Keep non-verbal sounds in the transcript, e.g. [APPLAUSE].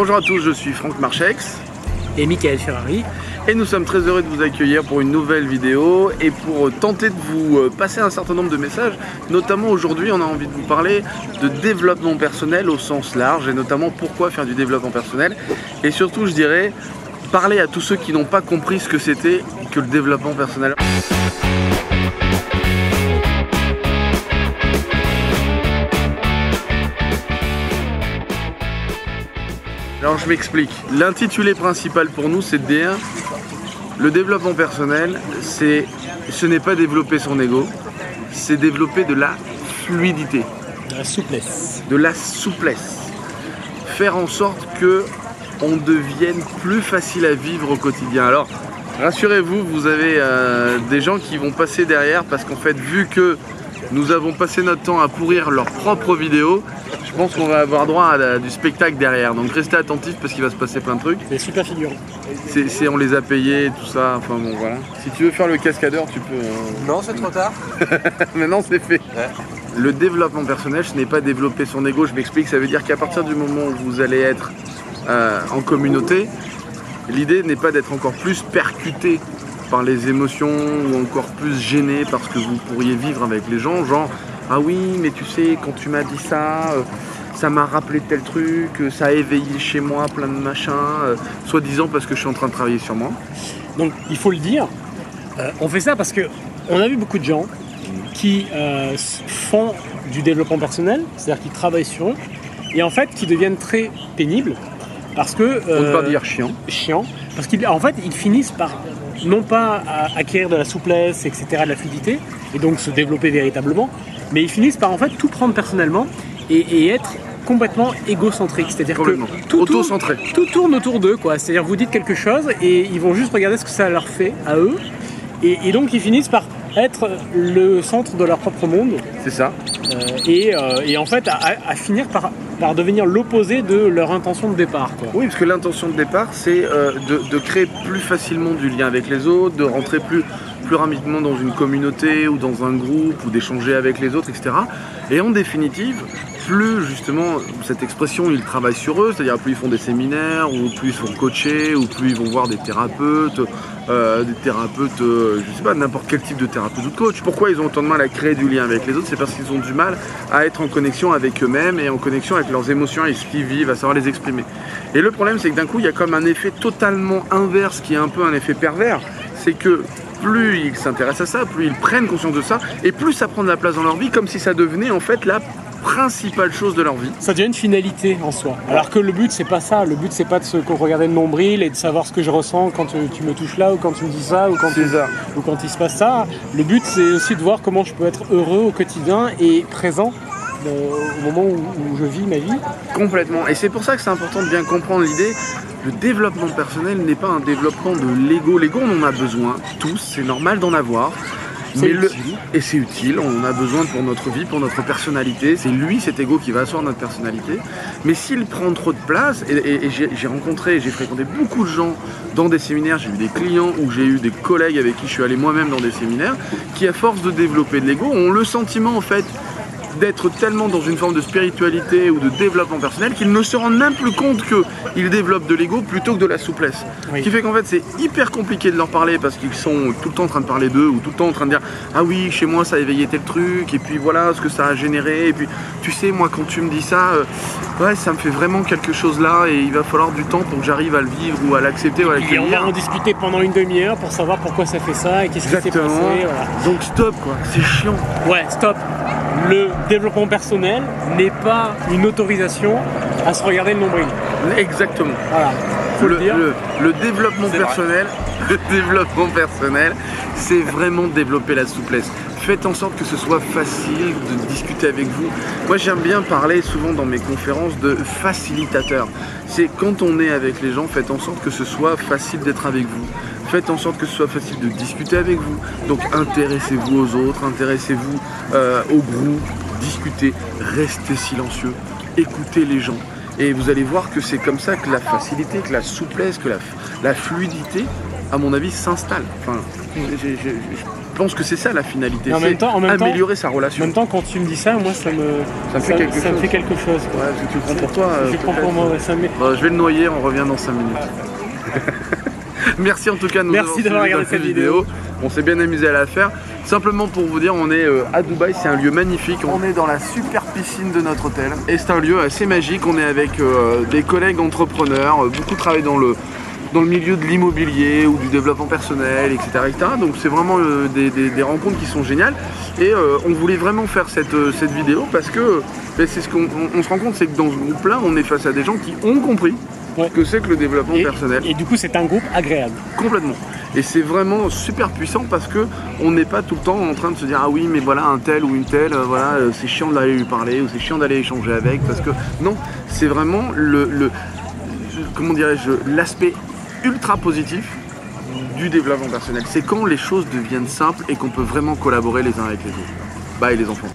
Bonjour à tous, je suis Franck Marchex et Michael Ferrari. Et nous sommes très heureux de vous accueillir pour une nouvelle vidéo et pour tenter de vous euh, passer un certain nombre de messages. Notamment aujourd'hui, on a envie de vous parler de développement personnel au sens large et notamment pourquoi faire du développement personnel. Et surtout, je dirais, parler à tous ceux qui n'ont pas compris ce que c'était que le développement personnel. Alors je m'explique. L'intitulé principal pour nous, c'est de dire le développement personnel, c'est ce n'est pas développer son ego, c'est développer de la fluidité. De la souplesse. De la souplesse. Faire en sorte que on devienne plus facile à vivre au quotidien. Alors, rassurez-vous, vous avez euh, des gens qui vont passer derrière parce qu'en fait, vu que nous avons passé notre temps à pourrir leurs propres vidéos, je pense qu'on va avoir droit à du spectacle derrière. Donc restez attentifs parce qu'il va se passer plein de trucs. C'est super figurant. C'est, on les a payés, tout ça. Enfin bon, voilà. Si tu veux faire le cascadeur, tu peux. Euh, non, c'est trop tard. [LAUGHS] Maintenant, c'est fait. Le développement personnel, ce n'est pas développer son ego. Je m'explique. Ça veut dire qu'à partir du moment où vous allez être euh, en communauté, l'idée n'est pas d'être encore plus percuté par les émotions ou encore plus gêné par ce que vous pourriez vivre avec les gens. Genre, ah oui, mais tu sais, quand tu m'as dit ça, euh, ça m'a rappelé tel truc, euh, ça a éveillé chez moi plein de machins, euh, soi-disant parce que je suis en train de travailler sur moi. Donc il faut le dire, on fait ça parce que on a vu beaucoup de gens qui font du développement personnel, c'est-à-dire qui travaillent sur eux, et en fait qui deviennent très pénibles parce que. On ne pas dire chiant. Chiant, parce qu'en fait ils finissent par non pas acquérir de la souplesse, etc., de la fluidité, et donc se développer véritablement, mais ils finissent par en fait tout prendre personnellement et, être complètement égocentrique, c'est-à-dire que tout tourne, tout tourne autour d'eux, quoi. C'est-à-dire vous dites quelque chose et ils vont juste regarder ce que ça leur fait à eux, et, donc ils finissent par être le centre de leur propre monde. C'est ça. Euh, euh, et, en fait à, finir par, par devenir l'opposé de leur intention de départ. Oui, parce que l'intention de départ, c'est euh, de, de, créer plus facilement du lien avec les autres, de rentrer plus plus rapidement dans une communauté ou dans un groupe ou d'échanger avec les autres, etc. Et en définitive, plus justement cette expression ils travaillent sur eux, c'est-à-dire plus ils font des séminaires, ou plus ils sont coachés, ou plus ils vont voir des thérapeutes, euh, des thérapeutes, euh, je sais pas, n'importe quel type de thérapeute ou de coach. Pourquoi ils ont autant de mal à créer du lien avec les autres? C'est parce qu'ils ont du mal à être en connexion avec eux-mêmes et en connexion avec leurs émotions et ce qu'ils vivent, à savoir les exprimer. Et le problème c'est que d'un coup il y a comme un effet totalement inverse qui est un peu un effet pervers, c'est que plus ils s'intéressent à ça, plus ils prennent conscience de ça, et plus ça prend de la place dans leur vie, comme si ça devenait en fait la principale chose de leur vie. Ça devient une finalité en soi. Alors que le but c'est pas ça. Le but c'est pas de se regarder le nombril et de savoir ce que je ressens quand tu me touches là ou quand tu me dis ça ou quand, ou quand il se passe ça. Le but c'est aussi de voir comment je peux être heureux au quotidien et présent euh, au moment où, je vis ma vie. Complètement. Et c'est pour ça que c'est important de bien comprendre l'idée. Le développement personnel n'est pas un développement de l'ego. L'ego, on en a besoin, tous, c'est normal d'en avoir. Mais le... Et c'est utile, on en a besoin pour notre vie, pour notre personnalité. C'est lui, cet ego, qui va asseoir notre personnalité. Mais s'il prend trop de place, et, j'ai rencontré, j'ai fréquenté beaucoup de gens dans des séminaires, j'ai eu des clients ou j'ai eu des collègues avec qui je suis allé moi-même dans des séminaires, qui à force de développer de l'ego ont le sentiment en fait d'être tellement dans une forme de spiritualité ou de développement personnel qu'ils ne se rendent même plus compte qu'ils développent de l'ego plutôt que de la souplesse. Ce qui fait qu'en fait c'est hyper compliqué de leur parler parce qu'ils sont tout le temps en train de parler d'eux ou tout le temps en train de dire ah oui chez moi ça a éveillé tel truc et puis voilà ce que ça a généré et puis tu sais moi quand tu me dis ça euh, ouais ça me fait vraiment quelque chose là et il va falloir du temps pour que j'arrive à le vivre ou à l'accepter ou à l'accueillir. Et on va en discuter pendant une demi-heure pour savoir pourquoi ça fait ça et qu'est-ce qui s'est passé. Donc stop quoi, c'est chiant. Ouais stop le développement personnel n'est pas une autorisation à se regarder le nombril. Exactement. Voilà. Le, développement personnel, [LAUGHS] le développement personnel, c'est vraiment développer la souplesse. Faites en sorte que ce soit facile de discuter avec vous. Moi, j'aime bien parler souvent dans mes conférences de facilitateur. C'est quand on est avec les gens, faites en sorte que ce soit facile d'être avec vous faites en sorte que ce soit facile de discuter avec vous. Donc intéressez-vous aux autres, intéressez-vous euh, au groupe, discutez, restez silencieux, écoutez les gens. Et vous allez voir que c'est comme ça que la facilité, que la souplesse, que la, fluidité, à mon avis, s'installe. Enfin, pense que c'est ça la finalité, en même temps- en même temps- améliorer sa En relation. même temps, quand tu me dis ça, moi, ça me, Ça me fait quelque ça me chose. fait quelque chose. tu le prends pour toi. Je euh, prends pour moi, ouais, je vais le noyer, on revient dans 5 minutes. [LAUGHS] [LAUGHS] Merci en tout cas de nous Merci d'avoir regardé dans cette vidéo. On s'est bien amusé à la faire. Simplement pour vous dire, on est euh, à Dubaï, c'est un lieu magnifique. On est dans la super piscine de notre hôtel. Et c'est un lieu assez magique. On est avec euh, des collègues entrepreneurs, euh, beaucoup travaillent dans le, dans le milieu de l'immobilier ou du développement personnel, etc. etc. Donc c'est vraiment euh, des, des- des rencontres qui sont géniales. Et euh, on voulait vraiment faire cette, euh, cette vidéo parce que ben, c'est ce qu'on on- on se rend compte, c'est que dans ce groupe-là, on est face à des gens qui ont compris Ouais. que c'est que le développement Et, personnel. et du coup, c'est un groupe agréable. Complètement. Et c'est vraiment super puissant parce que on n'est pas tout le temps en train de se dire ah oui mais voilà un tel ou une telle euh, voilà euh, c'est chiant d'aller lui parler ou c'est chiant d'aller échanger avec parce que non c'est vraiment le, le- comment dirais-je l'aspect ultra positif du développement personnel. C'est quand les choses deviennent simples et qu'on peut vraiment collaborer les uns avec les autres. Bye les enfants.